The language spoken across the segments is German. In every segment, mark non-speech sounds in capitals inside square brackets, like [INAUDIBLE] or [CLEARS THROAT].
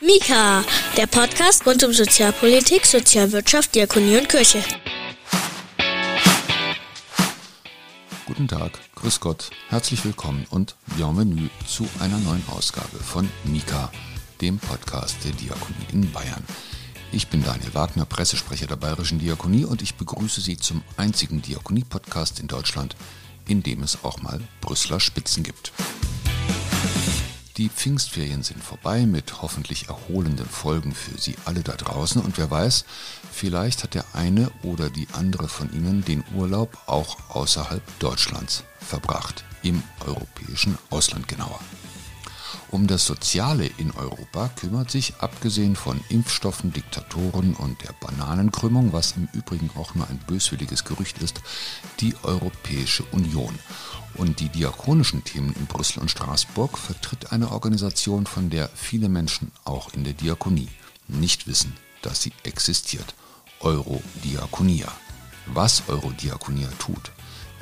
Mika, der Podcast rund um Sozialpolitik, Sozialwirtschaft, Diakonie und Kirche. Guten Tag, grüß Gott, herzlich willkommen und bienvenue zu einer neuen Ausgabe von Mika, dem Podcast der Diakonie in Bayern. Ich bin Daniel Wagner, Pressesprecher der Bayerischen Diakonie und ich begrüße Sie zum einzigen Diakonie-Podcast in Deutschland, in dem es auch mal Brüsseler Spitzen gibt. Die Pfingstferien sind vorbei mit hoffentlich erholenden Folgen für Sie alle da draußen und wer weiß, vielleicht hat der eine oder die andere von Ihnen den Urlaub auch außerhalb Deutschlands verbracht, im europäischen Ausland genauer. Um das Soziale in Europa kümmert sich, abgesehen von Impfstoffen, Diktatoren und der Bananenkrümmung, was im Übrigen auch nur ein böswilliges Gerücht ist, die Europäische Union. Und die diakonischen Themen in Brüssel und Straßburg vertritt eine Organisation, von der viele Menschen auch in der Diakonie nicht wissen, dass sie existiert. Eurodiakonia. Was Eurodiakonia tut,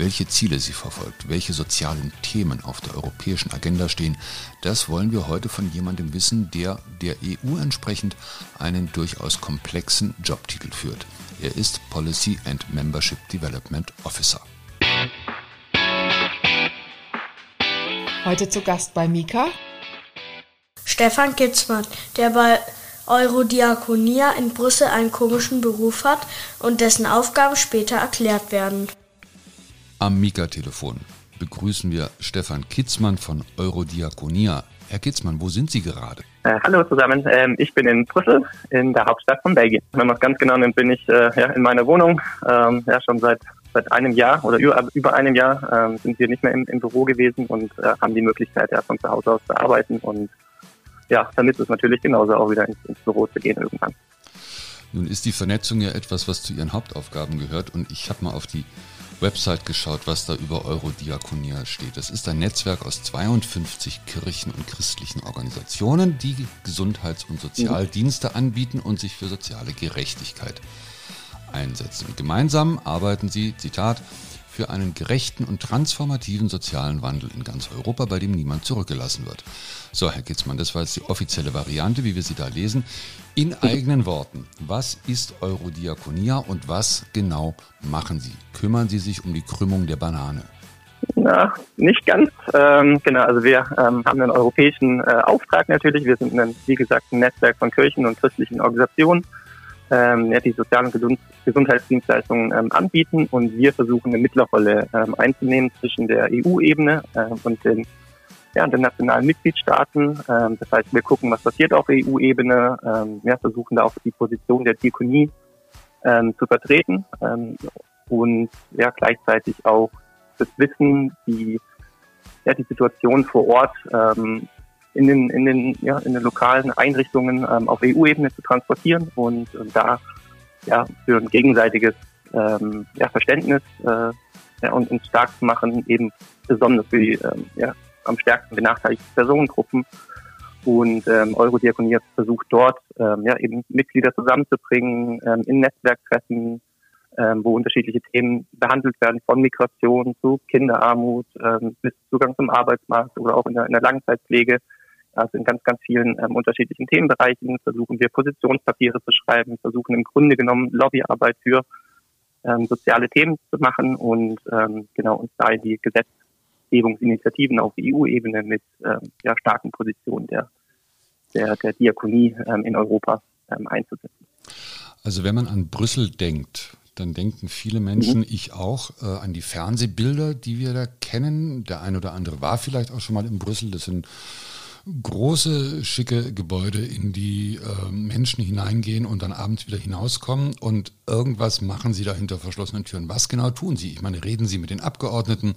welche Ziele sie verfolgt, welche sozialen Themen auf der europäischen Agenda stehen, das wollen wir heute von jemandem wissen, der der EU entsprechend einen durchaus komplexen Jobtitel führt. Er ist Policy and Membership Development Officer. Heute zu Gast bei Mika. Stefan Kitzmann, der bei Eurodiakonia in Brüssel einen komischen Beruf hat und dessen Aufgaben später erklärt werden. Am Mika-Telefon begrüßen wir Stefan Kitzmann von Eurodiakonia. Herr Kitzmann, wo sind Sie gerade? Äh, hallo zusammen, ähm, ich bin in Brüssel, in der Hauptstadt von Belgien. Wenn man es ganz genau nimmt, bin ich äh, ja, in meiner Wohnung, ähm, ja, schon seit seit einem Jahr oder über, über einem Jahr ähm, sind wir nicht mehr im, im Büro gewesen und äh, haben die Möglichkeit, ja, von zu Hause aus zu arbeiten und ja, damit es natürlich genauso auch wieder ins, ins Büro zu gehen irgendwann. Nun ist die Vernetzung ja etwas, was zu Ihren Hauptaufgaben gehört und ich habe mal auf die Website geschaut, was da über Eurodiakonia steht. Das ist ein Netzwerk aus 52 Kirchen und christlichen Organisationen, die Gesundheits- und Sozialdienste anbieten und sich für soziale Gerechtigkeit einsetzen. Gemeinsam arbeiten sie, Zitat, für einen gerechten und transformativen sozialen Wandel in ganz Europa, bei dem niemand zurückgelassen wird. So, Herr Kitzmann, das war jetzt die offizielle Variante, wie wir sie da lesen. In eigenen Worten, was ist Eurodiakonia und was genau machen Sie? Kümmern Sie sich um die Krümmung der Banane? Na, nicht ganz. Ähm, genau, also wir ähm, haben einen europäischen äh, Auftrag natürlich. Wir sind, ein, wie gesagt, ein Netzwerk von Kirchen und christlichen Organisationen ähm, ja, die sozialen Gesund Gesundheitsdienstleistungen ähm, anbieten und wir versuchen eine Mittlerrolle ähm, einzunehmen zwischen der EU-Ebene ähm, und den, ja, den nationalen Mitgliedstaaten. Ähm, das heißt, wir gucken, was passiert auf EU-Ebene, ähm, ja, versuchen da auch die Position der Diakonie ähm, zu vertreten ähm, und ja, gleichzeitig auch das Wissen, die ja, die Situation vor Ort ähm, in den, in den, ja, in den lokalen Einrichtungen ähm, auf EU-Ebene zu transportieren und, und da ja, für ein gegenseitiges ähm, ja, Verständnis äh, ja, und uns stark zu machen, eben besonders für die ähm, ja, am stärksten benachteiligten Personengruppen. Und ähm, Eurodiakonie versucht dort ähm, ja, eben Mitglieder zusammenzubringen ähm, in Netzwerktreffen, ähm, wo unterschiedliche Themen behandelt werden, von Migration zu Kinderarmut ähm, bis Zugang zum Arbeitsmarkt oder auch in der, in der Langzeitpflege. Also in ganz, ganz vielen ähm, unterschiedlichen Themenbereichen versuchen wir Positionspapiere zu schreiben, versuchen im Grunde genommen Lobbyarbeit für ähm, soziale Themen zu machen und ähm, genau uns da in die Gesetzgebungsinitiativen auf EU-Ebene mit ähm, ja, starken Positionen der, der, der Diakonie ähm, in Europa ähm, einzusetzen. Also wenn man an Brüssel denkt, dann denken viele Menschen, mhm. ich auch, äh, an die Fernsehbilder, die wir da kennen. Der ein oder andere war vielleicht auch schon mal in Brüssel. Das sind große, schicke Gebäude, in die äh, Menschen hineingehen und dann abends wieder hinauskommen und irgendwas machen sie da hinter verschlossenen Türen. Was genau tun sie? Ich meine, reden sie mit den Abgeordneten,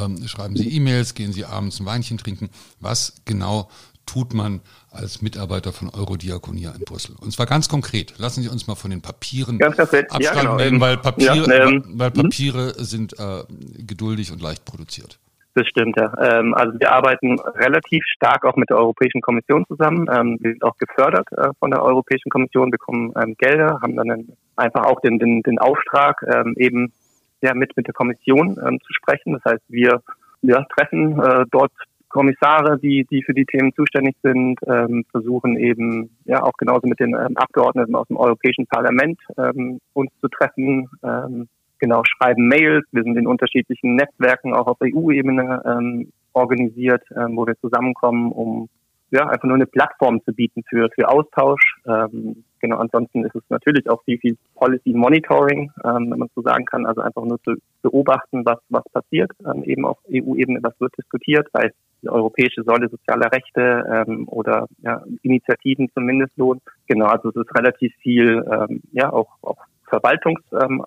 ähm, schreiben sie E-Mails, gehen sie abends ein Weinchen trinken. Was genau tut man als Mitarbeiter von Eurodiakonia in Brüssel? Und zwar ganz konkret. Lassen Sie uns mal von den Papieren Abstand ja, genau. nehmen, weil Papiere, ja, ähm, weil mhm. Papiere sind äh, geduldig und leicht produziert. Das stimmt, ja. Ähm, also wir arbeiten relativ stark auch mit der Europäischen Kommission zusammen. Ähm, wir sind auch gefördert äh, von der Europäischen Kommission, bekommen ähm, Gelder, haben dann einfach auch den, den, den Auftrag, ähm, eben ja, mit, mit der Kommission ähm, zu sprechen. Das heißt, wir ja, treffen äh, dort Kommissare, die, die für die Themen zuständig sind, ähm, versuchen eben ja auch genauso mit den ähm, Abgeordneten aus dem Europäischen Parlament ähm, uns zu treffen, ähm, genau, schreiben Mails. Wir sind in unterschiedlichen Netzwerken auch auf EU-Ebene ähm, organisiert, ähm, wo wir zusammenkommen, um ja, einfach nur eine Plattform zu bieten für, für Austausch. Ähm, genau, ansonsten ist es natürlich auch viel, viel Policy Monitoring, ähm, wenn man so sagen kann, also einfach nur zu beobachten, was, was passiert, ähm, eben auf EU-Ebene, was wird diskutiert, sei es die europäische Säule sozialer Rechte ähm, oder ja, Initiativen zum Mindestlohn. Genau, also es ist relativ viel, ähm, ja, auch, auch Verwaltungsauf ähm,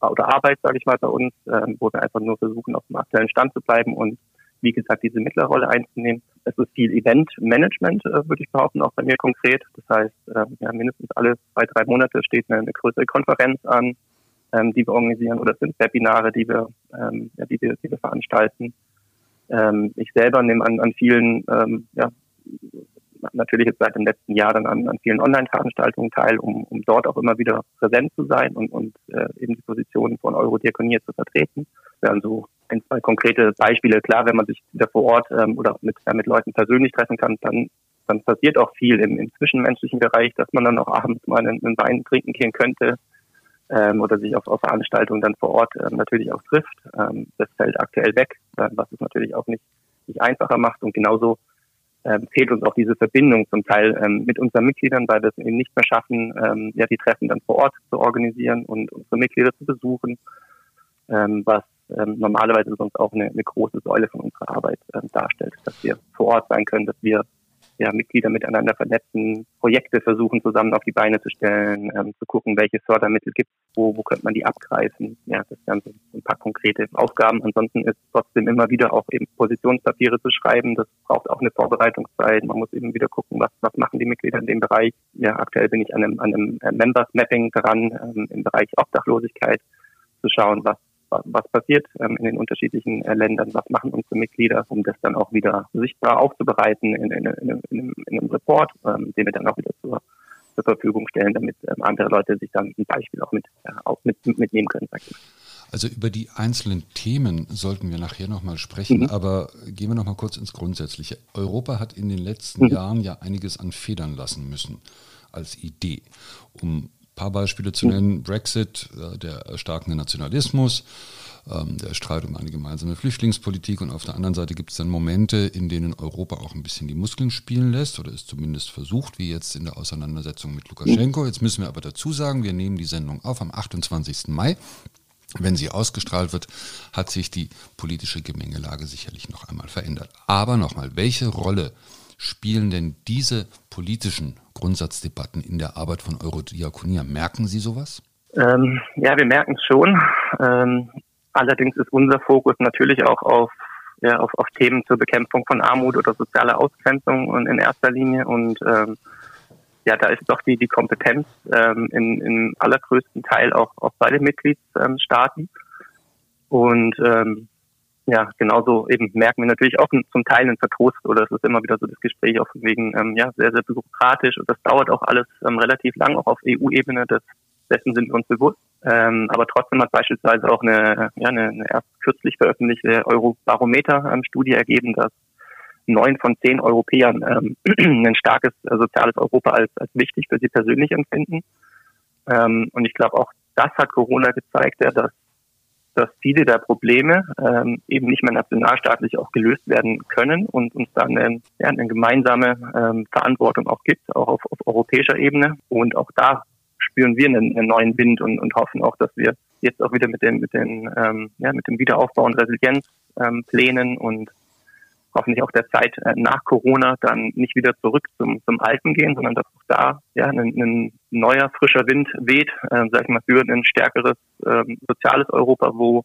oder Arbeit, sage ich mal, bei uns, ähm, wo wir einfach nur versuchen, auf dem aktuellen Stand zu bleiben und wie gesagt, diese Mittlerrolle einzunehmen. Es ist viel Event-Management, äh, würde ich behaupten, auch bei mir konkret. Das heißt, äh, ja, mindestens alle zwei, drei Monate steht eine, eine größere Konferenz an, ähm, die wir organisieren oder es sind Webinare, die wir, ähm, ja, die wir, die wir veranstalten. Ähm, ich selber nehme an, an vielen ähm, ja, natürlich jetzt seit dem letzten Jahr dann an, an vielen Online-Veranstaltungen teil, um, um dort auch immer wieder präsent zu sein und, und äh, eben die Positionen von Eurodiakonie zu vertreten. Wären so ein, zwei konkrete Beispiele. Klar, wenn man sich wieder vor Ort ähm, oder mit, äh, mit Leuten persönlich treffen kann, dann, dann passiert auch viel im, im zwischenmenschlichen Bereich, dass man dann auch abends mal einen, einen Wein trinken gehen könnte ähm, oder sich auf, auf Veranstaltungen dann vor Ort ähm, natürlich auch trifft. Ähm, das fällt aktuell weg, was es natürlich auch nicht, nicht einfacher macht und genauso ähm, fehlt uns auch diese Verbindung zum Teil ähm, mit unseren Mitgliedern, weil wir es eben nicht mehr schaffen, ähm, ja die Treffen dann vor Ort zu organisieren und unsere Mitglieder zu besuchen, ähm, was ähm, normalerweise sonst auch eine, eine große Säule von unserer Arbeit ähm, darstellt, dass wir vor Ort sein können, dass wir ja, Mitglieder miteinander vernetzen, Projekte versuchen zusammen auf die Beine zu stellen, ähm, zu gucken, welche Fördermittel gibt es, wo, wo könnte man die abgreifen. Ja, das wären so ein paar konkrete Aufgaben. Ansonsten ist trotzdem immer wieder auch eben Positionspapiere zu schreiben. Das braucht auch eine Vorbereitungszeit. Man muss eben wieder gucken, was, was machen die Mitglieder in dem Bereich. Ja, aktuell bin ich an einem, an einem Members Mapping dran, ähm, im Bereich Obdachlosigkeit, zu schauen, was was passiert ähm, in den unterschiedlichen äh, Ländern, was machen unsere Mitglieder, um das dann auch wieder sichtbar aufzubereiten in, in, in, in, in einem Report, ähm, den wir dann auch wieder zur, zur Verfügung stellen, damit ähm, andere Leute sich dann ein Beispiel auch mit, äh, auch mit, mitnehmen können. Also über die einzelnen Themen sollten wir nachher nochmal sprechen, mhm. aber gehen wir nochmal kurz ins Grundsätzliche. Europa hat in den letzten mhm. Jahren ja einiges an Federn lassen müssen als Idee, um paar Beispiele zu nennen. Brexit, äh, der erstarkende Nationalismus, ähm, der Streit um eine gemeinsame Flüchtlingspolitik und auf der anderen Seite gibt es dann Momente, in denen Europa auch ein bisschen die Muskeln spielen lässt oder es zumindest versucht, wie jetzt in der Auseinandersetzung mit Lukaschenko. Jetzt müssen wir aber dazu sagen, wir nehmen die Sendung auf am 28. Mai. Wenn sie ausgestrahlt wird, hat sich die politische Gemengelage sicherlich noch einmal verändert. Aber nochmal, welche Rolle spielen denn diese politischen Grundsatzdebatten in der Arbeit von Eurodiakonia? Merken Sie sowas? Ähm, ja, wir merken es schon. Ähm, allerdings ist unser Fokus natürlich auch auf, ja, auf, auf Themen zur Bekämpfung von Armut oder sozialer Ausgrenzung in erster Linie. Und ähm, ja, da ist doch die, die Kompetenz ähm, in, in allergrößten Teil auch, auch bei den Mitgliedstaaten. Und ähm, ja, genauso eben merken wir natürlich auch zum Teil einen Vertrost oder es ist immer wieder so das Gespräch auch wegen, ähm, ja, sehr, sehr bürokratisch und das dauert auch alles ähm, relativ lang, auch auf EU-Ebene, das, dessen sind wir uns bewusst. Ähm, aber trotzdem hat beispielsweise auch eine, ja, eine, eine erst kürzlich veröffentlichte Eurobarometer-Studie ergeben, dass neun von zehn Europäern ähm, [CLEARS THROAT] ein starkes äh, soziales Europa als, als wichtig für sie persönlich empfinden. Ähm, und ich glaube, auch das hat Corona gezeigt, ja, dass dass viele der Probleme ähm, eben nicht mehr nationalstaatlich auch gelöst werden können und uns dann ähm, ja, eine gemeinsame ähm, Verantwortung auch gibt, auch auf, auf europäischer Ebene. Und auch da spüren wir einen, einen neuen Wind und, und hoffen auch, dass wir jetzt auch wieder mit den, mit den, ähm, ja, mit dem Wiederaufbau und Resilienzplänen ähm, und hoffentlich auch der Zeit äh, nach Corona dann nicht wieder zurück zum, zum Alten gehen, sondern dass auch da ja, ein, ein neuer, frischer Wind weht, äh, sag ich mal, für ein stärkeres ähm, soziales Europa, wo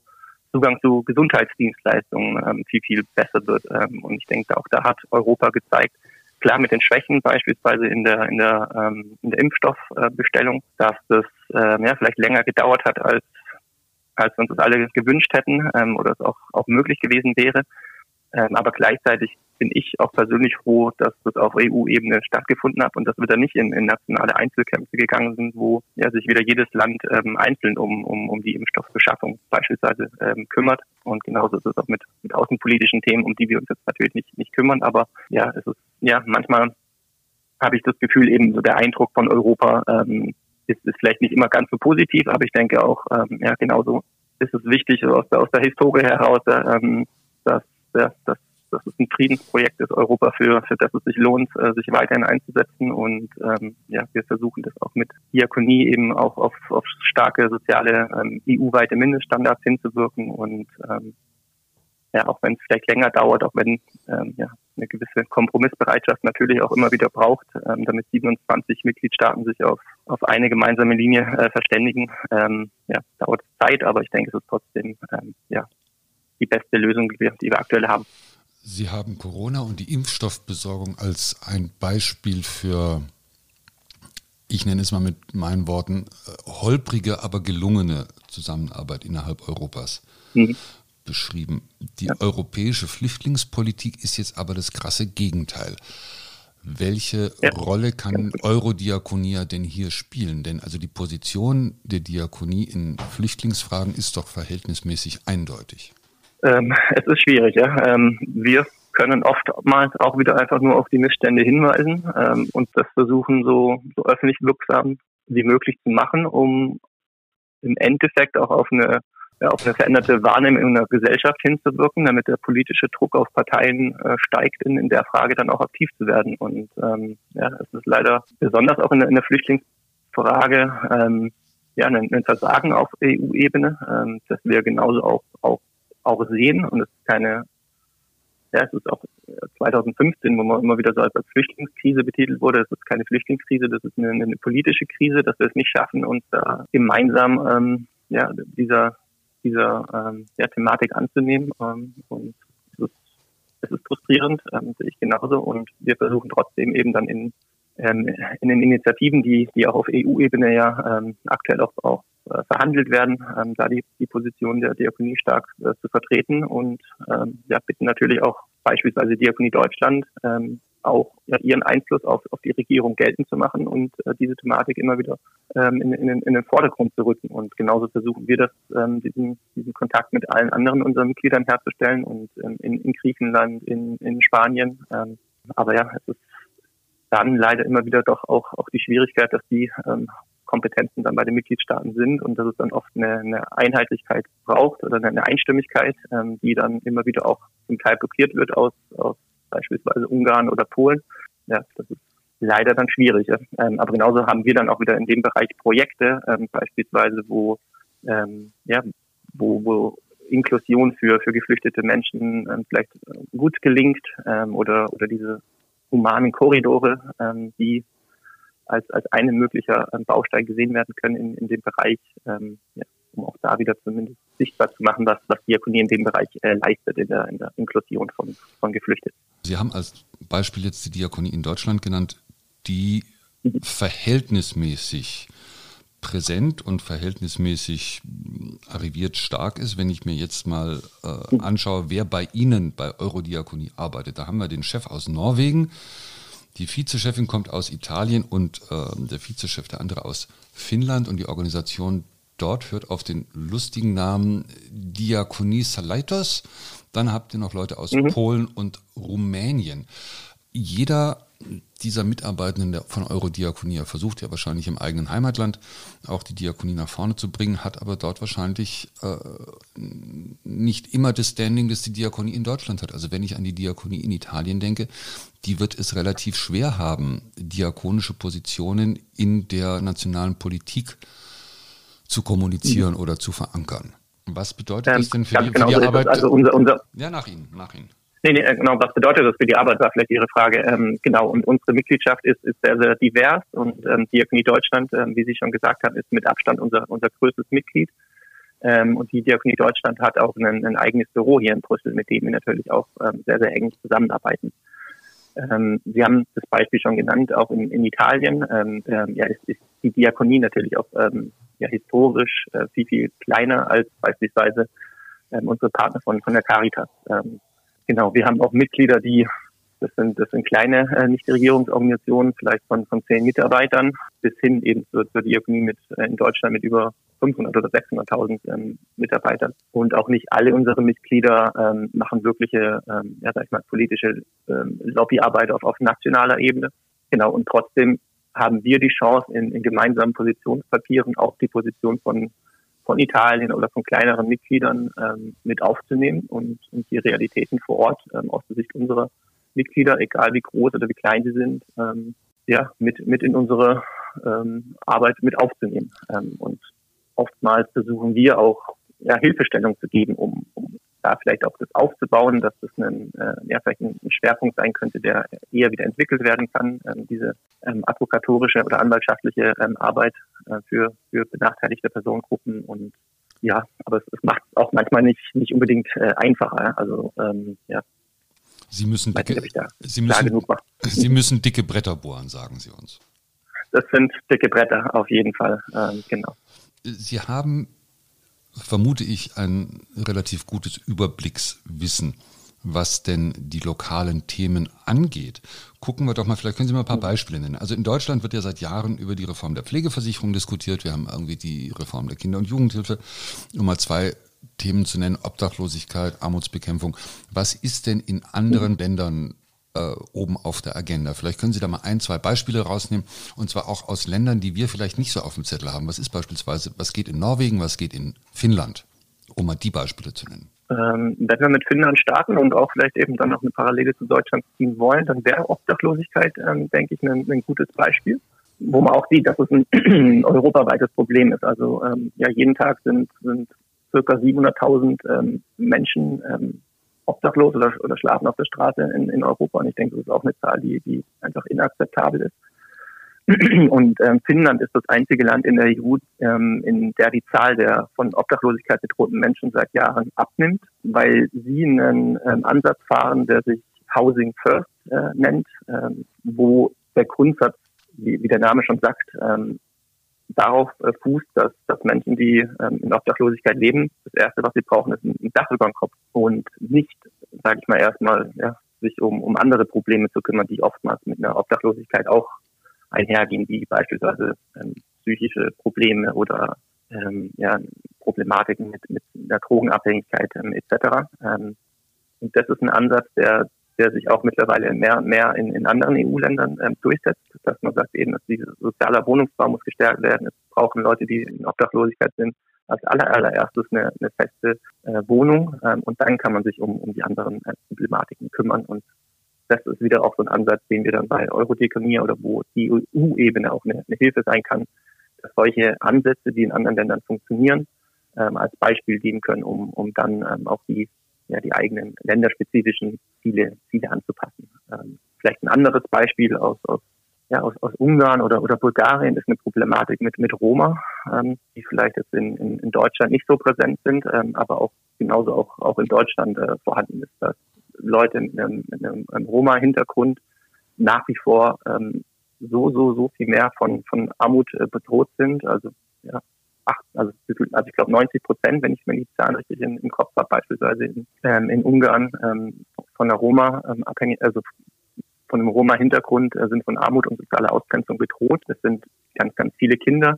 Zugang zu Gesundheitsdienstleistungen ähm, viel, viel besser wird. Ähm, und ich denke, auch da hat Europa gezeigt, klar mit den Schwächen, beispielsweise in der, in der, ähm, in der Impfstoffbestellung, dass das äh, ja, vielleicht länger gedauert hat, als, als wir uns das alle gewünscht hätten ähm, oder es auch, auch möglich gewesen wäre. Ähm, aber gleichzeitig bin ich auch persönlich froh, dass das auf EU-Ebene stattgefunden hat und dass wir da nicht in, in nationale Einzelkämpfe gegangen sind, wo ja, sich wieder jedes Land ähm, einzeln um, um, um die Impfstoffbeschaffung beispielsweise ähm, kümmert. Und genauso ist es auch mit, mit außenpolitischen Themen, um die wir uns jetzt natürlich nicht, nicht kümmern. Aber ja, es ist ja manchmal habe ich das Gefühl, eben so der Eindruck von Europa ähm, ist, ist vielleicht nicht immer ganz so positiv, aber ich denke auch, ähm, ja, genauso ist es wichtig aus der, aus der Historie heraus, ähm, dass, dass, dass es ein Friedensprojekt ist, Europa für, für das es sich lohnt, äh, sich weiterhin einzusetzen. Und ähm, ja, wir versuchen das auch mit Diakonie eben auch auf, auf starke soziale ähm, EU-weite Mindeststandards hinzuwirken. Und ähm, ja, auch wenn es vielleicht länger dauert, auch wenn ähm, ja, eine gewisse Kompromissbereitschaft natürlich auch immer wieder braucht, ähm, damit 27 Mitgliedstaaten sich auf, auf eine gemeinsame Linie äh, verständigen. Ähm, ja, dauert Zeit, aber ich denke, es ist trotzdem ähm, ja, die beste Lösung, die wir, die wir aktuell haben. Sie haben Corona und die Impfstoffbesorgung als ein Beispiel für, ich nenne es mal mit meinen Worten, äh, holprige, aber gelungene Zusammenarbeit innerhalb Europas mhm. beschrieben. Die ja. europäische Flüchtlingspolitik ist jetzt aber das krasse Gegenteil. Welche ja. Rolle kann Eurodiakonia denn hier spielen? Denn also die Position der Diakonie in Flüchtlingsfragen ist doch verhältnismäßig eindeutig. Ähm, es ist schwierig, ja. Ähm, wir können oftmals auch wieder einfach nur auf die Missstände hinweisen ähm, und das versuchen so, so öffentlich wirksam wie möglich zu machen, um im Endeffekt auch auf eine, ja, auf eine veränderte Wahrnehmung in der Gesellschaft hinzuwirken, damit der politische Druck auf Parteien äh, steigt, in, in der Frage dann auch aktiv zu werden. Und ähm, ja, es ist leider besonders auch in der, in der Flüchtlingsfrage ähm, ja, ein, ein Versagen auf EU-Ebene, ähm, dass wir genauso auch, auch auch sehen und es ist keine, ja, es ist auch 2015, wo man immer wieder so als Flüchtlingskrise betitelt wurde, es ist keine Flüchtlingskrise, das ist eine, eine politische Krise, dass wir es nicht schaffen, uns da gemeinsam ähm, ja, dieser, dieser ähm, ja, Thematik anzunehmen. Ähm, und es ist, es ist frustrierend, ähm, sehe ich genauso. Und wir versuchen trotzdem eben dann in, ähm, in den Initiativen, die, die auch auf EU-Ebene ja ähm, aktuell auch, auch äh, verhandelt werden, ähm, da die, die Position der Diakonie stark äh, zu vertreten und ähm, ja, bitten natürlich auch beispielsweise Diakonie Deutschland ähm, auch ja, ihren Einfluss auf, auf die Regierung geltend zu machen und äh, diese Thematik immer wieder ähm, in, in, in den Vordergrund zu rücken. Und genauso versuchen wir das, ähm, diesen, diesen Kontakt mit allen anderen unseren Mitgliedern herzustellen und ähm, in, in Griechenland, in, in Spanien. Ähm, aber ja, es ist dann leider immer wieder doch auch, auch die Schwierigkeit, dass die ähm, Kompetenzen dann bei den Mitgliedstaaten sind und dass es dann oft eine, eine Einheitlichkeit braucht oder eine Einstimmigkeit, ähm, die dann immer wieder auch zum Teil blockiert wird aus, aus beispielsweise Ungarn oder Polen. Ja, das ist leider dann schwierig. Ähm, aber genauso haben wir dann auch wieder in dem Bereich Projekte, ähm, beispielsweise, wo, ähm, ja, wo, wo Inklusion für, für geflüchtete Menschen ähm, vielleicht gut gelingt ähm, oder, oder diese humanen Korridore, ähm, die als, als eine möglicher ähm, Baustein gesehen werden können in, in dem Bereich, ähm, ja, um auch da wieder zumindest sichtbar zu machen, was, was Diakonie in dem Bereich äh, leistet, in der, in der Inklusion von, von Geflüchteten. Sie haben als Beispiel jetzt die Diakonie in Deutschland genannt, die mhm. verhältnismäßig präsent und verhältnismäßig arriviert stark ist, wenn ich mir jetzt mal äh, anschaue, wer bei Ihnen bei Eurodiakonie arbeitet. Da haben wir den Chef aus Norwegen, die Vizechefin kommt aus Italien und äh, der Vizechef der andere aus Finnland und die Organisation dort hört auf den lustigen Namen Diakonie Salaitos. Dann habt ihr noch Leute aus mhm. Polen und Rumänien. Jeder dieser Mitarbeitenden von Eurodiakonie versucht ja wahrscheinlich im eigenen Heimatland auch die Diakonie nach vorne zu bringen, hat aber dort wahrscheinlich äh, nicht immer das Standing, das die Diakonie in Deutschland hat. Also wenn ich an die Diakonie in Italien denke, die wird es relativ schwer haben, diakonische Positionen in der nationalen Politik zu kommunizieren mhm. oder zu verankern. Was bedeutet ähm, das denn für die, genau für die Arbeit? Also unser, unser ja, nach Ihnen, nach Ihnen. Nee, nee, genau, was bedeutet das für die Arbeit, war vielleicht Ihre Frage. Ähm, genau, und unsere Mitgliedschaft ist, ist sehr, sehr divers und ähm, Diakonie Deutschland, ähm, wie Sie schon gesagt haben, ist mit Abstand unser, unser größtes Mitglied. Ähm, und die Diakonie Deutschland hat auch ein, ein eigenes Büro hier in Brüssel, mit dem wir natürlich auch ähm, sehr, sehr eng zusammenarbeiten. Ähm, Sie haben das Beispiel schon genannt, auch in, in Italien. Ähm, ähm, ja, ist, ist die Diakonie natürlich auch ähm, ja, historisch äh, viel, viel kleiner als beispielsweise ähm, unsere Partner von, von der Caritas. Ähm, genau, wir haben auch Mitglieder, die, das sind, das sind kleine äh, Nichtregierungsorganisationen, vielleicht von, von zehn Mitarbeitern, bis hin eben zur, zur Diakonie mit, äh, in Deutschland mit über 500 oder 600.000 ähm, Mitarbeitern. Und auch nicht alle unsere Mitglieder ähm, machen wirkliche, ähm, ja, sag ich mal, politische ähm, Lobbyarbeit auf, auf nationaler Ebene. Genau, und trotzdem haben wir die Chance, in, in gemeinsamen Positionspapieren auch die Position von, von Italien oder von kleineren Mitgliedern ähm, mit aufzunehmen und, und die Realitäten vor Ort ähm, aus der Sicht unserer Mitglieder, egal wie groß oder wie klein sie sind, ähm, ja, mit, mit in unsere ähm, Arbeit mit aufzunehmen. Ähm, und oftmals versuchen wir auch ja, Hilfestellung zu geben, um, um da vielleicht auch das aufzubauen, dass das ein, äh, ja, vielleicht ein Schwerpunkt sein könnte, der eher wieder entwickelt werden kann, ähm, diese ähm, advokatorische oder anwaltschaftliche ähm, Arbeit äh, für, für benachteiligte Personengruppen und ja, aber es, es macht es auch manchmal nicht, nicht unbedingt äh, einfacher. Also ähm, ja. Sie müssen dicke, nicht, Sie, müssen, Sie müssen dicke Bretter bohren, sagen Sie uns. Das sind dicke Bretter, auf jeden Fall, ähm, genau. Sie haben, vermute ich, ein relativ gutes Überblickswissen, was denn die lokalen Themen angeht. Gucken wir doch mal, vielleicht können Sie mal ein paar Beispiele nennen. Also in Deutschland wird ja seit Jahren über die Reform der Pflegeversicherung diskutiert. Wir haben irgendwie die Reform der Kinder- und Jugendhilfe, um mal zwei Themen zu nennen, Obdachlosigkeit, Armutsbekämpfung. Was ist denn in anderen Ländern äh, oben auf der Agenda. Vielleicht können Sie da mal ein, zwei Beispiele rausnehmen und zwar auch aus Ländern, die wir vielleicht nicht so auf dem Zettel haben. Was ist beispielsweise, was geht in Norwegen, was geht in Finnland, um mal die Beispiele zu nennen? Ähm, wenn wir mit Finnland starten und auch vielleicht eben dann noch eine Parallele zu Deutschland ziehen wollen, dann wäre Obdachlosigkeit, ähm, denke ich, ein, ein, gutes Beispiel, wo man auch sieht, dass es ein [CLEARS THROAT] europaweites Problem ist. Also ähm, ja, jeden Tag sind, sind circa 700.000 ähm, Menschen obdachlos oder, oder schlafen auf der Straße in, in Europa. Und ich denke, das ist auch eine Zahl, die, die einfach inakzeptabel ist. [CLEARS THROAT] Und ähm, Finnland ist das einzige Land in der EU, ähm, in der die Zahl der von Obdachlosigkeit bedrohten Menschen seit Jahren abnimmt, weil sie einen ähm, Ansatz fahren, der sich Housing First äh, nennt, ähm, wo der Grundsatz, wie, wie der Name schon sagt, ähm, darauf äh, fußt, dass, dass Menschen, die ähm, in Obdachlosigkeit leben, das Erste, was sie brauchen, ist ein, Dach über dem Kopf und nicht, sage ich mal, erstmal ja, sich um, um andere Probleme zu kümmern, die oftmals mit einer Obdachlosigkeit auch einhergehen, wie beispielsweise ähm, psychische Probleme oder ähm, ja, Problematiken mit, mit einer Drogenabhängigkeit ähm, etc. Ähm, und das ist ein Ansatz, der der sich auch mittlerweile mehr und mehr in, in anderen EU-Ländern ähm, durchsetzt, dass man sagt eben, dass dieser soziale Wohnungsbau muss gestärkt werden. Es brauchen Leute, die in Obdachlosigkeit sind, als aller, allererstes eine, eine feste äh, Wohnung ähm, und dann kann man sich um, um die anderen äh, Problematiken kümmern und das ist wieder auch so ein Ansatz, den wir dann bei Eurodekonie oder wo die EU-Ebene auch eine, eine, Hilfe sein kann, dass solche Ansätze, die in anderen Ländern funktionieren, ähm, als Beispiel dienen können, um, um dann ähm, auch die ja, die eigenen länderspezifischen Ziele, Ziele anzupassen. Ähm, vielleicht ein anderes Beispiel aus, aus, ja, aus, aus Ungarn oder, oder Bulgarien ist eine Problematik mit, mit Roma, ähm, die vielleicht jetzt in, in, in Deutschland nicht so präsent sind, ähm, aber auch genauso auch, auch in Deutschland äh, vorhanden ist, dass Leute mit einem, mit einem, Roma-Hintergrund nach wie vor ähm, so, so, so viel mehr von, von Armut äh, bedroht sind. Also ja, acht, also, also ich glaube 90 Prozent, wenn ich mir die Zahlen richtig in, im Kopf habe, beispielsweise in, ähm, in Ungarn ähm, von der Roma ähm, abhängig, also von einem Roma-Hintergrund äh, sind von Armut und sozialer Ausgrenzung bedroht. Es sind ganz, ganz viele Kinder,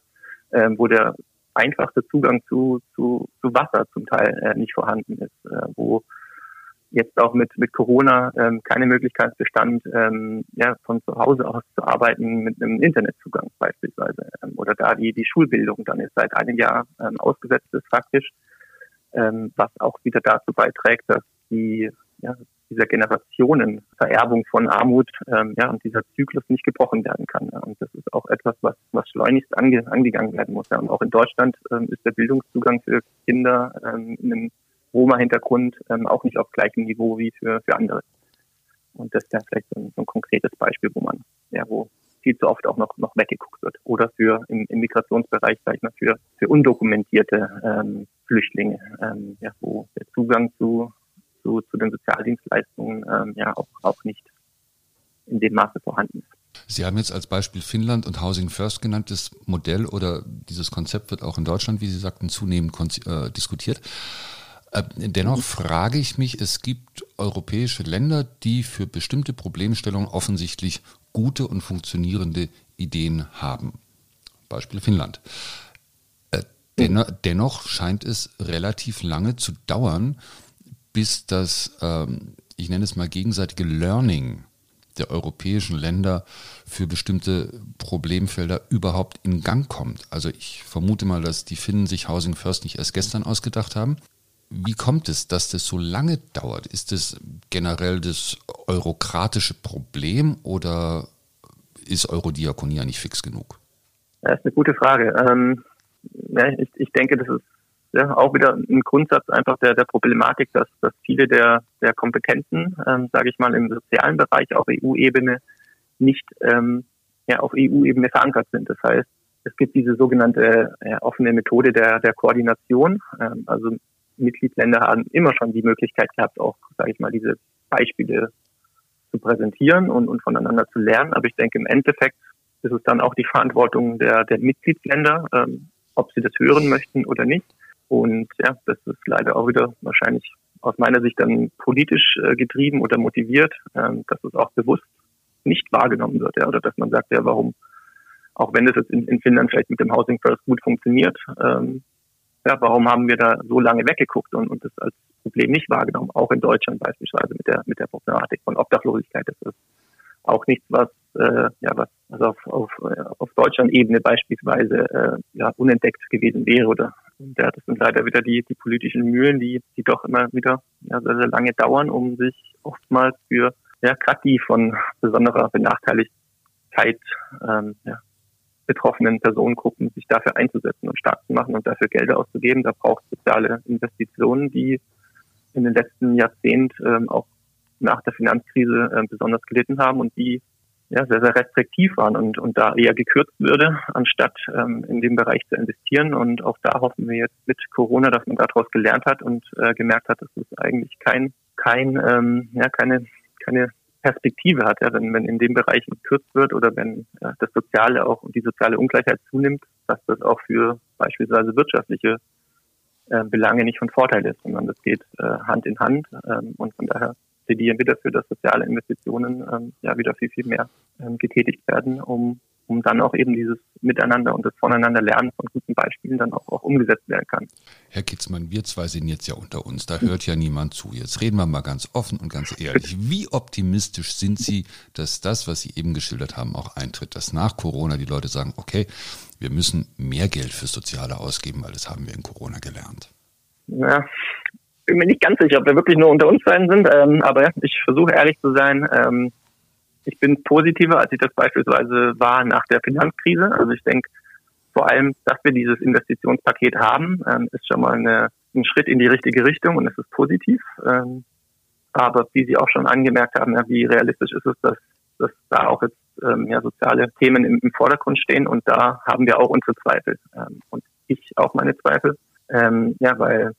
äh, wo der einfachste Zugang zu, zu, zu Wasser zum Teil äh, nicht vorhanden ist, äh, wo jetzt auch mit, mit Corona ähm, keine Möglichkeit bestand, ähm, ja, von zu Hause aus zu arbeiten mit einem Internetzugang beispielsweise. Ähm, oder da die, die Schulbildung dann ist seit einem Jahr ähm, ausgesetzt ist faktisch, ähm, was auch wieder dazu beiträgt, dass die, ja, dieser Generationenvererbung von Armut ähm, ja, und dieser Zyklus nicht gebrochen werden kann. Ja. Und das ist auch etwas, was, was schleunigst ange, angegangen werden muss. Ja. Und auch in Deutschland ähm, ist der Bildungszugang für Kinder ähm, in einem Roma-Hintergrund ähm, auch nicht auf gleichem Niveau wie für, für andere. Und das wäre vielleicht so ein, so ein konkretes Beispiel, wo man, ja, wo viel zu oft auch noch, noch weggeguckt wird. Oder für im, im Migrationsbereich, sag ich mal, für, für undokumentierte ähm, Flüchtlinge, ähm, ja, wo der Zugang zu, zu, zu den Sozialdienstleistungen ähm, ja auch, auch nicht in dem Maße vorhanden ist. Sie haben jetzt als Beispiel Finnland und Housing First genanntes Modell oder dieses Konzept wird auch in Deutschland, wie Sie sagten, zunehmend äh, diskutiert. Äh, dennoch frage ich mich, es gibt europäische Länder, die für bestimmte Problemstellungen offensichtlich gute und funktionierende Ideen haben. Beispiel Finnland. Äh, dennoch scheint es relativ lange zu dauern, bis das, ähm, ich nenne es mal gegenseitige Learning der europäischen Länder für bestimmte Problemfelder überhaupt in Gang kommt. Also ich vermute mal, dass die Finnen sich Housing First nicht erst gestern ausgedacht haben. Wie kommt es, dass das so lange dauert? Ist es generell das eurokratische Problem oder ist Eurodiakonia nicht fix genug? Das ist eine gute Frage. Ähm, ja, ich, ich denke, das ist ja, auch wieder ein Grundsatz einfach der, der Problematik, dass, dass viele der, der Kompetenten, ähm, sage ich mal, im sozialen Bereich auf EU-Ebene nicht ähm, ja, auf EU-Ebene verankert sind. Das heißt, es gibt diese sogenannte ja, offene Methode der, der Koordination. Ähm, also Mitgliedsländer haben immer schon die Möglichkeit gehabt, auch, sage ich mal, diese Beispiele zu präsentieren und, und voneinander zu lernen. Aber ich denke, im Endeffekt ist es dann auch die Verantwortung der, der Mitgliedsländer, ähm, ob sie das hören möchten oder nicht. Und ja, das ist leider auch wieder wahrscheinlich aus meiner Sicht dann politisch äh, getrieben oder motiviert, ähm, dass es auch bewusst nicht wahrgenommen wird, ja, oder dass man sagt, ja, warum, auch wenn das jetzt in, in Finnland vielleicht mit dem Housing First gut funktioniert, ähm, ja, warum haben wir da so lange weggeguckt und, und das als Problem nicht wahrgenommen? Auch in Deutschland beispielsweise mit der mit der Problematik von Obdachlosigkeit. Das ist auch nichts, was äh, ja was also auf, auf, auf Deutschland-Ebene beispielsweise äh, ja unentdeckt gewesen wäre oder ja, das sind leider wieder die, die politischen Mühlen, die, die doch immer wieder ja, sehr, sehr lange dauern, um sich oftmals für ja, gerade die von besonderer Benachteiligkeit ähm, ja, betroffenen Personengruppen sich dafür einzusetzen und stark zu machen und dafür Gelder auszugeben. Da braucht es soziale Investitionen, die in den letzten Jahrzehnten ähm, auch nach der Finanzkrise äh, besonders gelitten haben und die ja, sehr, sehr restriktiv waren und, und da eher gekürzt würde, anstatt ähm, in dem Bereich zu investieren. Und auch da hoffen wir jetzt mit Corona, dass man daraus gelernt hat und äh, gemerkt hat, dass es eigentlich kein, kein, ähm, ja, keine, keine Perspektive hat, ja, wenn, wenn in dem Bereich gekürzt wird oder wenn ja, das Soziale auch und die soziale Ungleichheit zunimmt, dass das auch für beispielsweise wirtschaftliche äh, Belange nicht von Vorteil ist, sondern das geht äh, Hand in Hand ähm, und von daher plädieren wir dafür, dass soziale Investitionen ähm, ja wieder viel, viel mehr ähm, getätigt werden, um um dann auch eben dieses Miteinander und das Voneinander lernen von guten Beispielen dann auch, auch umgesetzt werden kann. Herr Kitzmann, wir zwei sind jetzt ja unter uns, da hört ja niemand zu. Jetzt reden wir mal ganz offen und ganz ehrlich. Wie optimistisch sind Sie, dass das, was Sie eben geschildert haben, auch eintritt, dass nach Corona die Leute sagen, okay, wir müssen mehr Geld für Soziale ausgeben, weil das haben wir in Corona gelernt? Ja, bin mir nicht ganz sicher, ob wir wirklich nur unter uns sein sind, ähm, aber ich versuche ehrlich zu sein. Ähm, ich bin positiver, als ich das beispielsweise war nach der Finanzkrise. Also ich denke vor allem, dass wir dieses Investitionspaket haben, ähm, ist schon mal eine, ein Schritt in die richtige Richtung und es ist positiv. Ähm, aber wie Sie auch schon angemerkt haben, ja, wie realistisch ist es, dass, dass da auch jetzt ähm, ja, soziale Themen im, im Vordergrund stehen und da haben wir auch unsere Zweifel und ich auch meine Zweifel. Ja, weil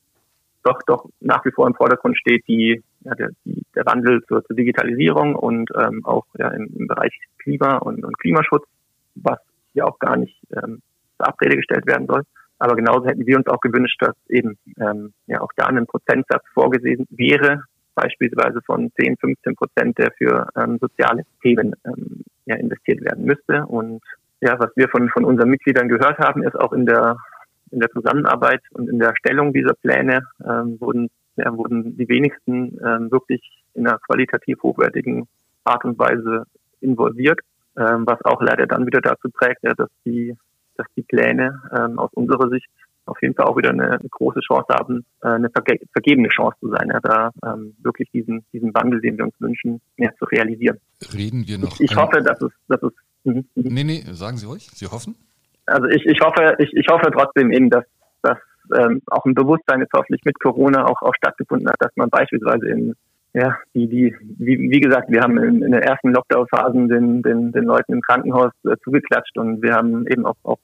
doch doch nach wie vor im Vordergrund steht die, ja, der, die, der Wandel zur, zur Digitalisierung und ähm, auch ja, im, im Bereich Klima und, und Klimaschutz, was ja auch gar nicht ähm, zur Abrede gestellt werden soll. Aber genauso hätten wir uns auch gewünscht, dass eben ähm, ja auch da ein Prozentsatz vorgesehen wäre, beispielsweise von 10, 15 Prozent, der für ähm, soziale Themen ähm, ja, investiert werden müsste. Und ja, was wir von, von unseren Mitgliedern gehört haben, ist auch in der in der Zusammenarbeit und in der Erstellung dieser Pläne ähm, wurden, ja, wurden die wenigsten ähm, wirklich in einer qualitativ hochwertigen Art und Weise involviert, ähm, was auch leider dann wieder dazu trägt, ja, dass die, dass die Pläne ähm, aus unserer Sicht auf jeden Fall auch wieder eine, eine große Chance haben, äh, eine verge vergebene Chance zu sein, ja, da ähm, wirklich diesen, diesen Wandel, den wir uns wünschen, mehr zu realisieren. Reden wir noch. Ich, ich hoffe, dass es, dass es. Mh, mh. Nee, nee, sagen Sie ruhig. Sie hoffen? Also ich, ich hoffe, ich, ich hoffe trotzdem eben, dass, dass ähm, auch ein Bewusstsein jetzt hoffentlich mit Corona auch, auch stattgefunden hat, dass man beispielsweise in ja, die, die, wie, wie gesagt, wir haben in, in den ersten Lockdown-Phasen den, den, den Leuten im Krankenhaus äh, zugeklatscht und wir haben eben auch, auch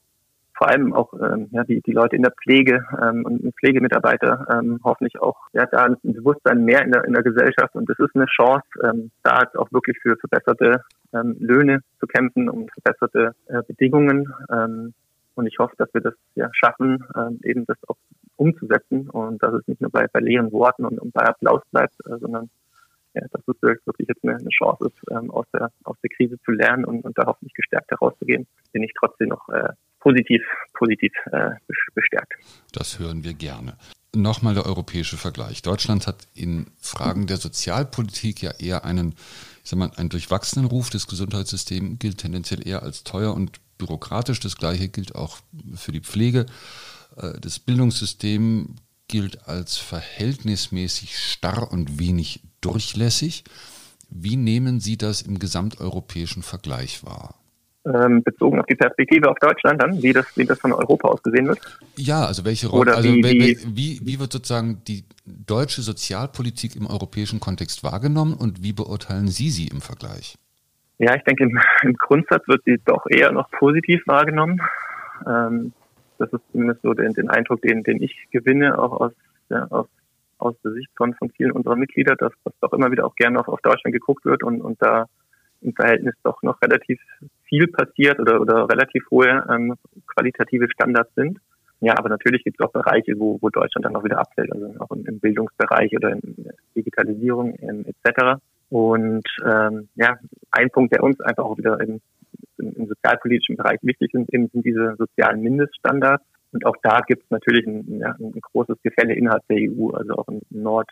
vor allem auch ähm, ja, die, die Leute in der Pflege ähm, und Pflegemitarbeiter ähm, hoffentlich auch ja, da ein Bewusstsein mehr in der, in der Gesellschaft. Und es ist eine Chance, ähm, da auch wirklich für verbesserte ähm, Löhne zu kämpfen, um verbesserte äh, Bedingungen. Ähm, und ich hoffe, dass wir das ja schaffen, ähm, eben das auch umzusetzen. Und dass es nicht nur bei, bei leeren Worten und, und bei Applaus bleibt, äh, sondern ja, dass es wirklich jetzt eine, eine Chance ist, ähm, aus, der, aus der Krise zu lernen und, und da hoffentlich gestärkt herauszugehen, bin ich trotzdem noch äh, positiv, positiv äh, bestärkt. Das hören wir gerne. Nochmal der europäische Vergleich. Deutschland hat in Fragen der Sozialpolitik ja eher einen, ich sag mal, einen durchwachsenen Ruf. Das Gesundheitssystem gilt tendenziell eher als teuer und bürokratisch. Das Gleiche gilt auch für die Pflege. Äh, das Bildungssystem gilt als verhältnismäßig starr und wenig durchlässig. Wie nehmen Sie das im gesamteuropäischen Vergleich wahr? Ähm, bezogen auf die Perspektive auf Deutschland dann, wie das, wie das von Europa aus gesehen wird? Ja, also welche Rolle, also wie, wie, wie, wie wird sozusagen die deutsche Sozialpolitik im europäischen Kontext wahrgenommen und wie beurteilen Sie sie im Vergleich? Ja, ich denke, im, im Grundsatz wird sie doch eher noch positiv wahrgenommen. Ähm, das ist zumindest so den, den Eindruck, den, den ich gewinne, auch aus, ja, aus, aus der Sicht von, von vielen unserer Mitglieder, dass, dass doch immer wieder auch gerne auf, auf Deutschland geguckt wird und, und da im Verhältnis doch noch relativ viel passiert oder, oder relativ hohe ähm, qualitative Standards sind. Ja, aber natürlich gibt es auch Bereiche, wo, wo Deutschland dann auch wieder abfällt, also auch im, Bildungsbereich oder in Digitalisierung ähm, etc. Und ähm, ja, ein Punkt, der uns einfach auch wieder im, im, im sozialpolitischen Bereich wichtig ist, eben sind diese sozialen Mindeststandards. Und auch da gibt es natürlich ein, ja, ein großes Gefälle innerhalb der EU, also auch im Nord-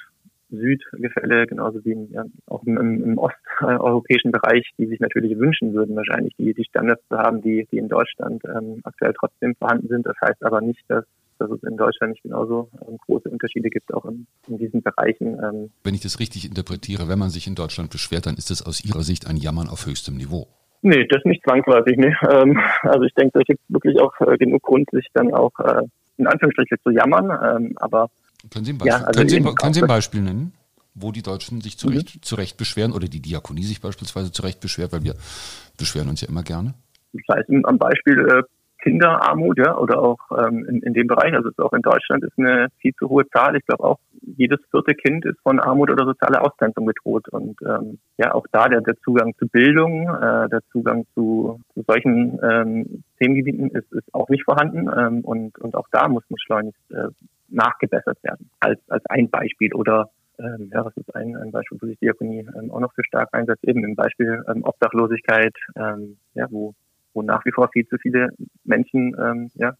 Südgefälle, genauso wie ja, auch im, im osteuropäischen Bereich, die sich natürlich wünschen würden, wahrscheinlich die, die Standards zu haben, die, die in Deutschland ähm, aktuell trotzdem vorhanden sind. Das heißt aber nicht, dass, dass es in Deutschland nicht genauso ähm, große Unterschiede gibt, auch in, in diesen Bereichen. Ähm. Wenn ich das richtig interpretiere, wenn man sich in Deutschland beschwert, dann ist das aus Ihrer Sicht ein Jammern auf höchstem Niveau. Nee, das nicht zwangsläufig. Nee. Ähm, also ich denke, da gibt wirklich auch äh, genug Grund, sich dann auch äh, in Anführungsstrichen zu jammern. Ähm, aber können Sie ein Beispiel, ja, also können Sie, können Sie ein Beispiel nennen, wo die Deutschen sich zurecht, mhm. zurecht beschweren oder die Diakonie sich beispielsweise zurecht beschwert, weil wir beschweren uns ja immer gerne? Das heißt, am Beispiel äh, Kinderarmut, ja, oder auch ähm, in, in dem Bereich, also auch in Deutschland ist eine viel zu hohe Zahl. Ich glaube auch jedes vierte Kind ist von Armut oder sozialer Ausgrenzung bedroht. Und ähm, ja, auch da der, der Zugang zu Bildung, äh, der Zugang zu, zu solchen ähm, Themengebieten ist, ist auch nicht vorhanden. Ähm, und, und auch da muss man schleunigst äh, nachgebessert werden, als, als ein Beispiel. Oder ähm, ja, das ist ein, ein Beispiel, wo sich Diakonie ähm, auch noch für stark einsetzt, eben im Beispiel ähm, Obdachlosigkeit, ähm, ja, wo, wo nach wie vor viel zu viele Menschen ähm, ja,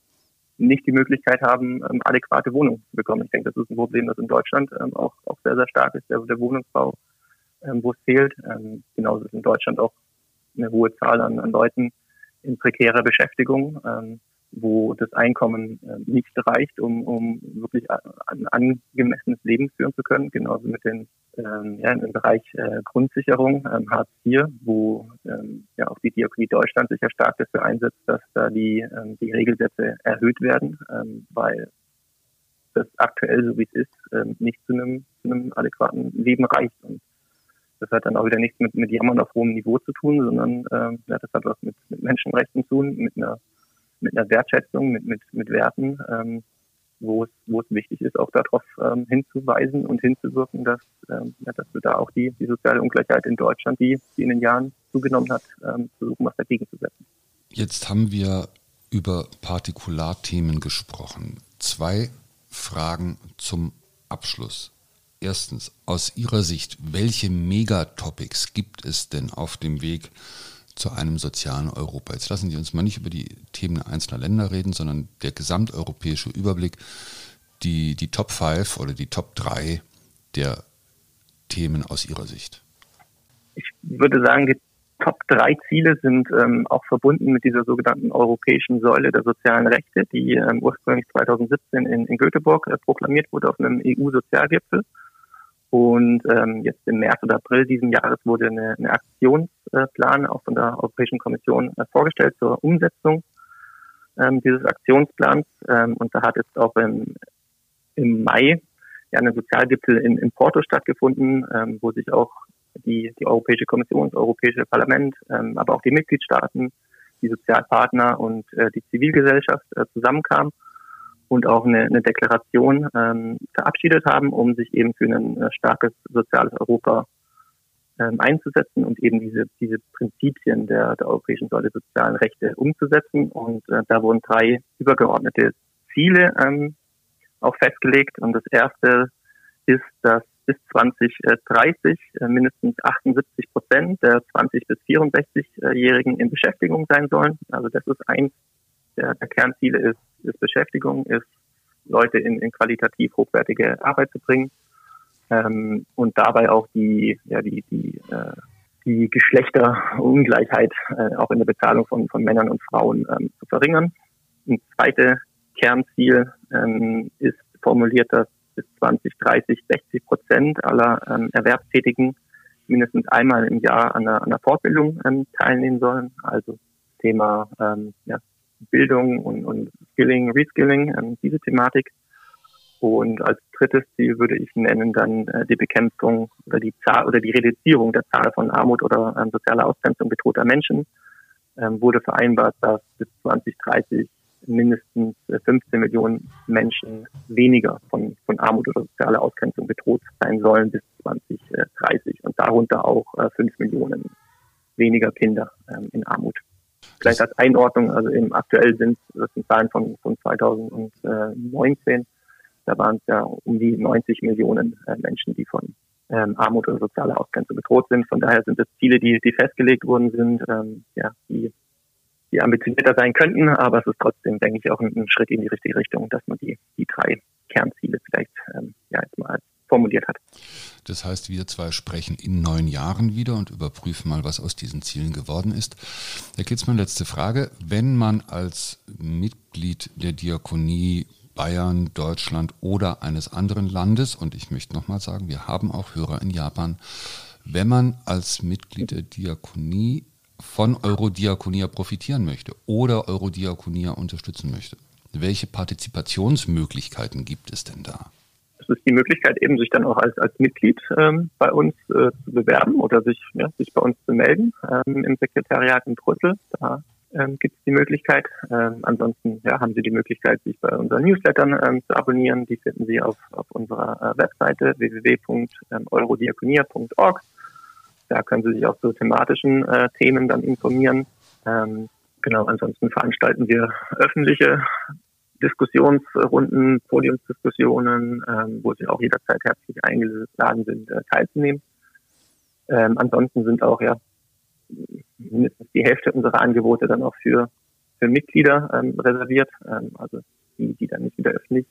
nicht die Möglichkeit haben, ähm, adäquate Wohnungen zu bekommen. Ich denke, das ist ein Problem, das in Deutschland ähm, auch, auch sehr, sehr stark ist, der, der Wohnungsbau, ähm, wo es fehlt. Ähm, genauso ist in Deutschland auch eine hohe Zahl an, an Leuten in prekärer Beschäftigung. Ähm, wo das Einkommen äh, nicht reicht, um, um wirklich ein angemessenes Leben führen zu können. Genauso mit den ähm, ja, im Bereich äh, Grundsicherung, ähm, Hartz IV, wo ähm, ja auch die Diakonie Deutschland sich ja stark dafür einsetzt, dass da die, ähm, die Regelsätze erhöht werden, ähm, weil das aktuell, so wie es ist, ähm, nicht zu einem, zu einem adäquaten Leben reicht. Und das hat dann auch wieder nichts mit, mit Jammern auf hohem Niveau zu tun, sondern ähm, ja, das hat was mit, mit Menschenrechten zu tun, mit einer mit einer Wertschätzung, mit, mit, mit Werten, ähm, wo es, wo es wichtig ist, auch darauf ähm, hinzuweisen und hinzuwirken, dass, ähm, ja, dass wir da auch die, die soziale Ungleichheit in Deutschland, die, die in den Jahren zugenommen hat, ähm, versuchen, was dagegen zu setzen. Jetzt haben wir über Partikularthemen gesprochen. Zwei Fragen zum Abschluss. Erstens, aus Ihrer Sicht, welche Megatopics gibt es denn auf dem Weg zu einem sozialen Europa. Jetzt lassen Sie uns mal nicht über die Themen einzelner Länder reden, sondern der gesamteuropäische Überblick, die, die Top 5 oder die Top 3 der Themen aus Ihrer Sicht. Ich würde sagen, die Top 3 Ziele sind ähm, auch verbunden mit dieser sogenannten europäischen Säule der sozialen Rechte, die ähm, ursprünglich 2017 in, in Göteborg äh, proklamiert wurde auf einem EU-Sozialgipfel. Und ähm, jetzt im März oder April diesen Jahres wurde eine, eine Aktionsplan auch von der Europäischen Kommission äh, vorgestellt zur Umsetzung ähm, dieses Aktionsplans. Ähm, und da hat jetzt auch im, im Mai ja ein Sozialgipfel in, in Porto stattgefunden, ähm, wo sich auch die, die Europäische Kommission, das Europäische Parlament, ähm, aber auch die Mitgliedstaaten, die Sozialpartner und äh, die Zivilgesellschaft äh, zusammenkamen und auch eine, eine Deklaration ähm, verabschiedet haben, um sich eben für ein äh, starkes soziales Europa ähm, einzusetzen und eben diese, diese Prinzipien der, der Europäischen Säule sozialen Rechte umzusetzen. Und äh, da wurden drei übergeordnete Ziele ähm, auch festgelegt. Und das erste ist, dass bis 2030 äh, mindestens 78 Prozent der 20 bis 64-Jährigen in Beschäftigung sein sollen. Also das ist eins der Kernziele ist, ist Beschäftigung, ist Leute in, in qualitativ hochwertige Arbeit zu bringen ähm, und dabei auch die, ja, die, die, äh, die Geschlechterungleichheit äh, auch in der Bezahlung von, von Männern und Frauen ähm, zu verringern. Ein zweites Kernziel ähm, ist formuliert, dass bis 2030 60 Prozent aller ähm, Erwerbstätigen mindestens einmal im Jahr an einer, an einer Fortbildung ähm, teilnehmen sollen. Also Thema ähm, ja, Bildung und, und Skilling, Reskilling, ähm, diese Thematik. Und als drittes Ziel würde ich nennen dann äh, die Bekämpfung oder die Zahl oder die Reduzierung der Zahl von Armut oder ähm, sozialer Ausgrenzung bedrohter Menschen. Ähm, wurde vereinbart, dass bis 2030 mindestens 15 äh, Millionen Menschen weniger von, von Armut oder sozialer Ausgrenzung bedroht sein sollen bis 2030 und darunter auch äh, 5 Millionen weniger Kinder ähm, in Armut. Vielleicht als Einordnung, also eben aktuell sind das sind Zahlen von, von 2019, da waren es ja um die 90 Millionen äh, Menschen, die von ähm, Armut oder sozialer Ausgrenzung bedroht sind. Von daher sind das Ziele, die, die festgelegt worden sind, ähm, ja, die, die ambitionierter sein könnten, aber es ist trotzdem, denke ich, auch ein, ein Schritt in die richtige Richtung, dass man die, die drei Kernziele vielleicht ähm, ja, jetzt mal als formuliert hat. Das heißt, wir zwei sprechen in neun Jahren wieder und überprüfen mal, was aus diesen Zielen geworden ist. Herr Kitzmann, letzte Frage. Wenn man als Mitglied der Diakonie Bayern, Deutschland oder eines anderen Landes, und ich möchte nochmal sagen, wir haben auch Hörer in Japan, wenn man als Mitglied der Diakonie von Eurodiakonia profitieren möchte oder Eurodiakonia unterstützen möchte, welche Partizipationsmöglichkeiten gibt es denn da? Ist die Möglichkeit, eben sich dann auch als, als Mitglied ähm, bei uns äh, zu bewerben oder sich, ja, sich bei uns zu melden ähm, im Sekretariat in Brüssel. Da ähm, gibt es die Möglichkeit. Ähm, ansonsten ja, haben Sie die Möglichkeit, sich bei unseren Newslettern ähm, zu abonnieren. Die finden Sie auf, auf unserer äh, Webseite www.eurodiakonia.org. Da können Sie sich auch zu thematischen äh, Themen dann informieren. Ähm, genau, ansonsten veranstalten wir öffentliche Diskussionsrunden, Podiumsdiskussionen, ähm, wo Sie auch jederzeit herzlich eingeladen sind, äh, teilzunehmen. Ähm, ansonsten sind auch ja mindestens die Hälfte unserer Angebote dann auch für, für Mitglieder ähm, reserviert, ähm, also die, die dann nicht wieder öffentlich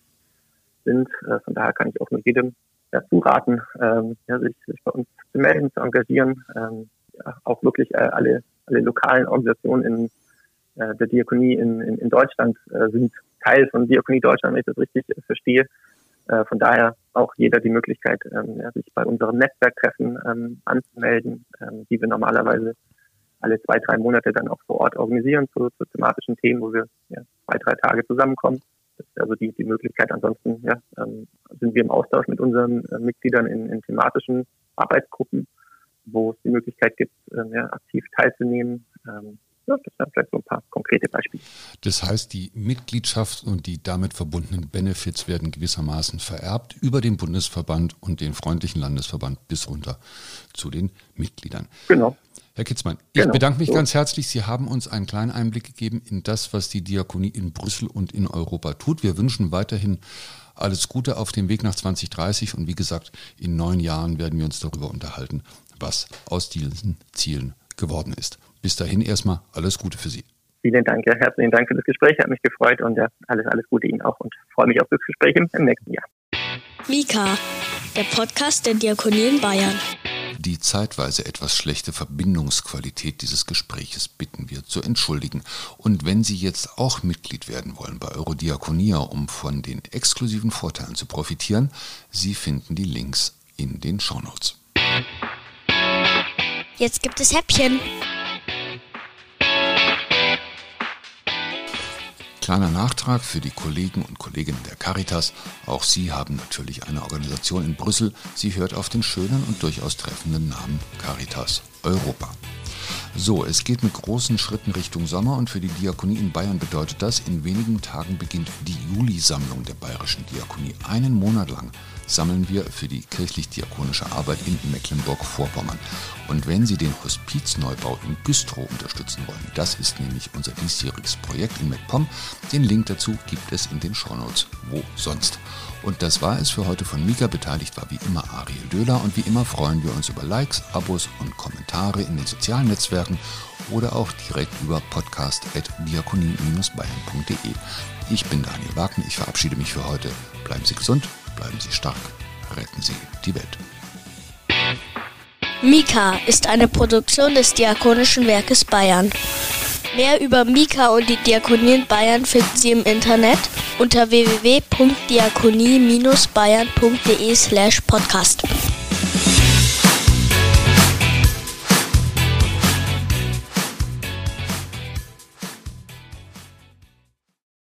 sind. Äh, von daher kann ich auch nur jedem dazu raten, ähm, ja, sich, sich bei uns zu melden, zu engagieren, ähm, ja, auch wirklich äh, alle, alle lokalen Organisationen in äh, der Diakonie in, in, in Deutschland äh, sind Teil von Diakonie Deutschland, wenn ich das richtig äh, verstehe. Äh, von daher auch jeder die Möglichkeit, ähm, sich bei unseren Netzwerktreffen ähm, anzumelden, ähm, die wir normalerweise alle zwei, drei Monate dann auch vor Ort organisieren zu, zu thematischen Themen, wo wir ja, zwei, drei Tage zusammenkommen. Das ist also die, die Möglichkeit. Ansonsten ja, sind wir im Austausch mit unseren äh, Mitgliedern in, in thematischen Arbeitsgruppen, wo es die Möglichkeit gibt, ja, aktiv teilzunehmen. Ähm, ja, das sind vielleicht so ein paar konkrete Beispiele. Das heißt, die Mitgliedschaft und die damit verbundenen Benefits werden gewissermaßen vererbt über den Bundesverband und den freundlichen Landesverband bis runter zu den Mitgliedern. Genau. Herr Kitzmann, ich genau, bedanke mich so. ganz herzlich. Sie haben uns einen kleinen Einblick gegeben in das, was die Diakonie in Brüssel und in Europa tut. Wir wünschen weiterhin alles Gute auf dem Weg nach 2030 und wie gesagt, in neun Jahren werden wir uns darüber unterhalten, was aus diesen Zielen geworden ist. Bis dahin erstmal alles Gute für Sie. Vielen Dank, ja, herzlichen Dank für das Gespräch, hat mich gefreut und ja, alles, alles Gute Ihnen auch und freue mich auf das Gespräch im, im nächsten Jahr. Mika, der Podcast der Diakonie in Bayern. Die zeitweise etwas schlechte Verbindungsqualität dieses Gespräches bitten wir zu entschuldigen. Und wenn Sie jetzt auch Mitglied werden wollen bei Eurodiakonia, um von den exklusiven Vorteilen zu profitieren, Sie finden die Links in den Shownotes. Jetzt gibt es Häppchen. Kleiner Nachtrag für die Kollegen und Kolleginnen der Caritas. Auch Sie haben natürlich eine Organisation in Brüssel. Sie hört auf den schönen und durchaus treffenden Namen Caritas Europa. So, es geht mit großen Schritten Richtung Sommer und für die Diakonie in Bayern bedeutet das, in wenigen Tagen beginnt die Juli-Sammlung der Bayerischen Diakonie. Einen Monat lang sammeln wir für die kirchlich-diakonische Arbeit in Mecklenburg-Vorpommern. Und wenn Sie den Hospizneubau in Güstrow unterstützen wollen, das ist nämlich unser diesjähriges Projekt in MacPom, den Link dazu gibt es in den Shownotes. Wo sonst? Und das war es für heute von Mika. Beteiligt war wie immer Ariel Döhler und wie immer freuen wir uns über Likes, Abos und Kommentare in den sozialen Netzwerken oder auch direkt über podcast.diakonie-bayern.de. Ich bin Daniel Wagner, ich verabschiede mich für heute. Bleiben Sie gesund, bleiben Sie stark, retten Sie die Welt. Mika ist eine Produktion des Diakonischen Werkes Bayern. Mehr über Mika und die Diakonie in Bayern finden Sie im Internet unter www.diakonie-bayern.de slash podcast.